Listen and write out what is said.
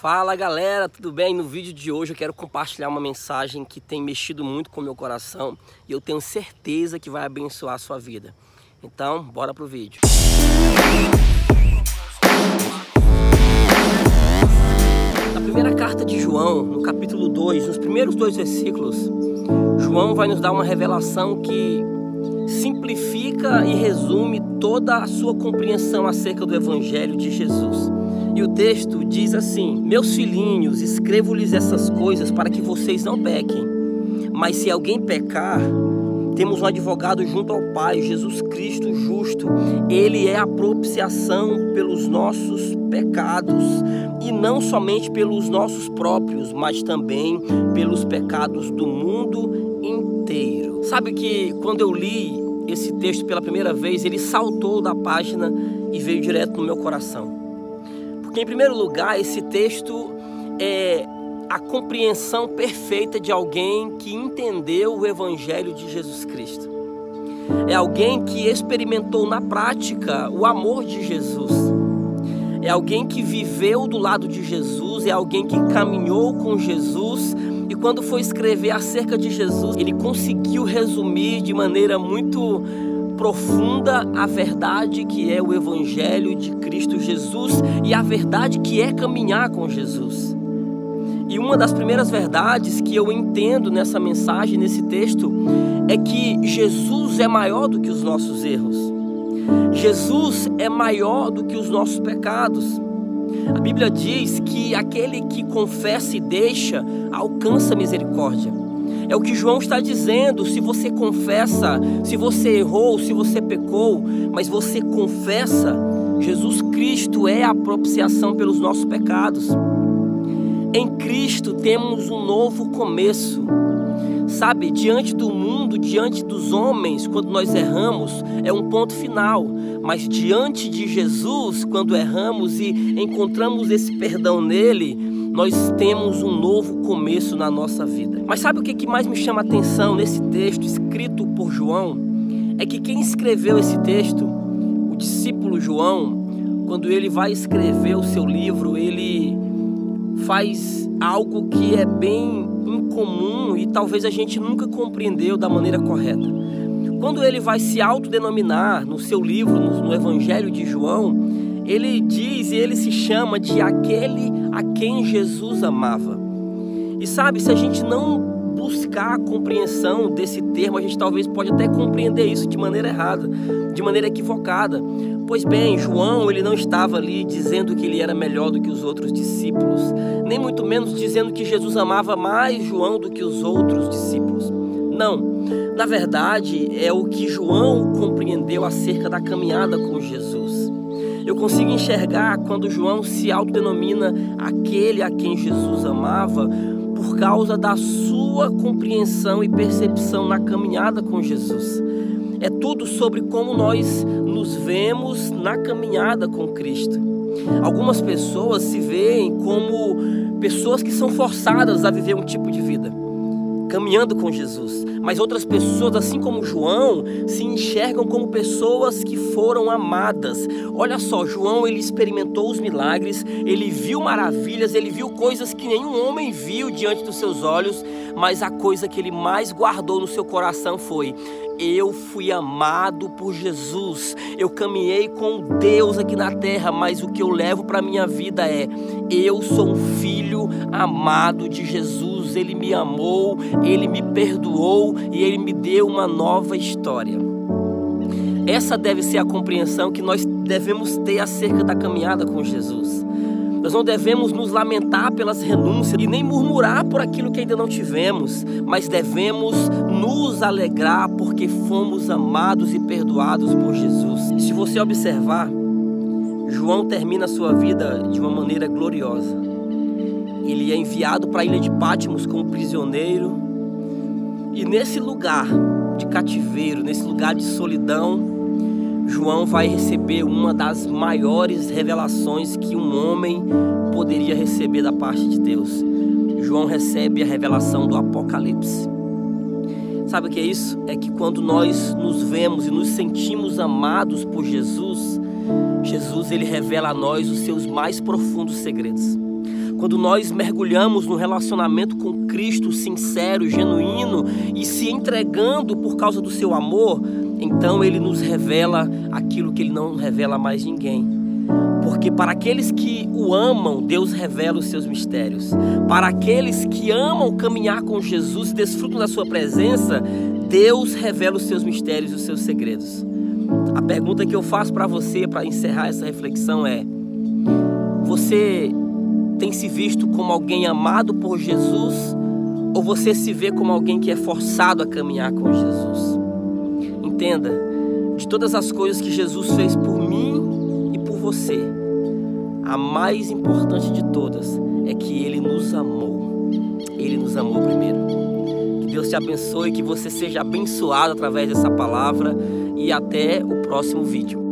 Fala galera, tudo bem? No vídeo de hoje eu quero compartilhar uma mensagem que tem mexido muito com o meu coração e eu tenho certeza que vai abençoar a sua vida. Então, bora pro vídeo. Na primeira carta de João, no capítulo 2, nos primeiros dois versículos, João vai nos dar uma revelação que simplifica e resume toda a sua compreensão acerca do Evangelho de Jesus. E o texto diz assim: Meus filhinhos, escrevo-lhes essas coisas para que vocês não pequem. Mas se alguém pecar, temos um advogado junto ao Pai, Jesus Cristo justo. Ele é a propiciação pelos nossos pecados, e não somente pelos nossos próprios, mas também pelos pecados do mundo inteiro. Sabe que quando eu li esse texto pela primeira vez, ele saltou da página e veio direto no meu coração. Porque, em primeiro lugar, esse texto é a compreensão perfeita de alguém que entendeu o Evangelho de Jesus Cristo. É alguém que experimentou na prática o amor de Jesus. É alguém que viveu do lado de Jesus, é alguém que caminhou com Jesus e quando foi escrever acerca de Jesus, ele conseguiu resumir de maneira muito profunda a verdade que é o Evangelho de Cristo Jesus e a verdade que é caminhar com Jesus. E uma das primeiras verdades que eu entendo nessa mensagem, nesse texto, é que Jesus é maior do que os nossos erros. Jesus é maior do que os nossos pecados. A Bíblia diz que aquele que confessa e deixa alcança misericórdia. É o que João está dizendo. Se você confessa, se você errou, se você pecou, mas você confessa, Jesus Cristo é a propiciação pelos nossos pecados. Em Cristo temos um novo começo. Sabe, diante do mundo, diante dos homens, quando nós erramos, é um ponto final. Mas diante de Jesus, quando erramos e encontramos esse perdão nele, nós temos um novo começo na nossa vida. Mas sabe o que mais me chama a atenção nesse texto escrito por João? É que quem escreveu esse texto, o discípulo João, quando ele vai escrever o seu livro, ele faz algo que é bem incomum e talvez a gente nunca compreendeu da maneira correta. Quando ele vai se autodenominar no seu livro, no Evangelho de João, ele diz e ele se chama de aquele a quem Jesus amava. E sabe, se a gente não buscar a compreensão desse termo, a gente talvez pode até compreender isso de maneira errada, de maneira equivocada. Pois bem, João, ele não estava ali dizendo que ele era melhor do que os outros discípulos, nem muito menos dizendo que Jesus amava mais João do que os outros discípulos. Não. Na verdade, é o que João compreendeu acerca da caminhada com Jesus. Eu consigo enxergar quando João se autodenomina aquele a quem Jesus amava por causa da sua compreensão e percepção na caminhada com Jesus. É tudo sobre como nós nos vemos na caminhada com Cristo. Algumas pessoas se veem como pessoas que são forçadas a viver um tipo de vida caminhando com Jesus. Mas outras pessoas, assim como João, se enxergam como pessoas que foram amadas. Olha só, João ele experimentou os milagres, ele viu maravilhas, ele viu coisas que nenhum homem viu diante dos seus olhos, mas a coisa que ele mais guardou no seu coração foi: eu fui amado por Jesus. Eu caminhei com Deus aqui na terra, mas o que eu levo para minha vida é: eu sou um filho amado de Jesus. Ele me amou, ele me perdoou e ele me deu uma nova história. Essa deve ser a compreensão que nós devemos ter acerca da caminhada com Jesus. Nós não devemos nos lamentar pelas renúncias e nem murmurar por aquilo que ainda não tivemos, mas devemos nos alegrar porque fomos amados e perdoados por Jesus. Se você observar, João termina a sua vida de uma maneira gloriosa. Ele é enviado para a ilha de Pátimos como prisioneiro, e nesse lugar de cativeiro, nesse lugar de solidão, João vai receber uma das maiores revelações que um homem poderia receber da parte de Deus. João recebe a revelação do Apocalipse. Sabe o que é isso? É que quando nós nos vemos e nos sentimos amados por Jesus, Jesus ele revela a nós os seus mais profundos segredos. quando nós mergulhamos no relacionamento com Cristo sincero, genuíno e se entregando por causa do seu amor, então ele nos revela aquilo que ele não revela a mais ninguém. Porque para aqueles que o amam, Deus revela os seus mistérios. Para aqueles que amam caminhar com Jesus desfrutam da sua presença, Deus revela os seus mistérios e os seus segredos. A pergunta que eu faço para você para encerrar essa reflexão é: você tem se visto como alguém amado por Jesus ou você se vê como alguém que é forçado a caminhar com Jesus? Entenda, de todas as coisas que Jesus fez por mim e por você, a mais importante de todas é que ele nos amou. Ele nos amou primeiro. Que Deus te abençoe, que você seja abençoado através dessa palavra e até o próximo vídeo.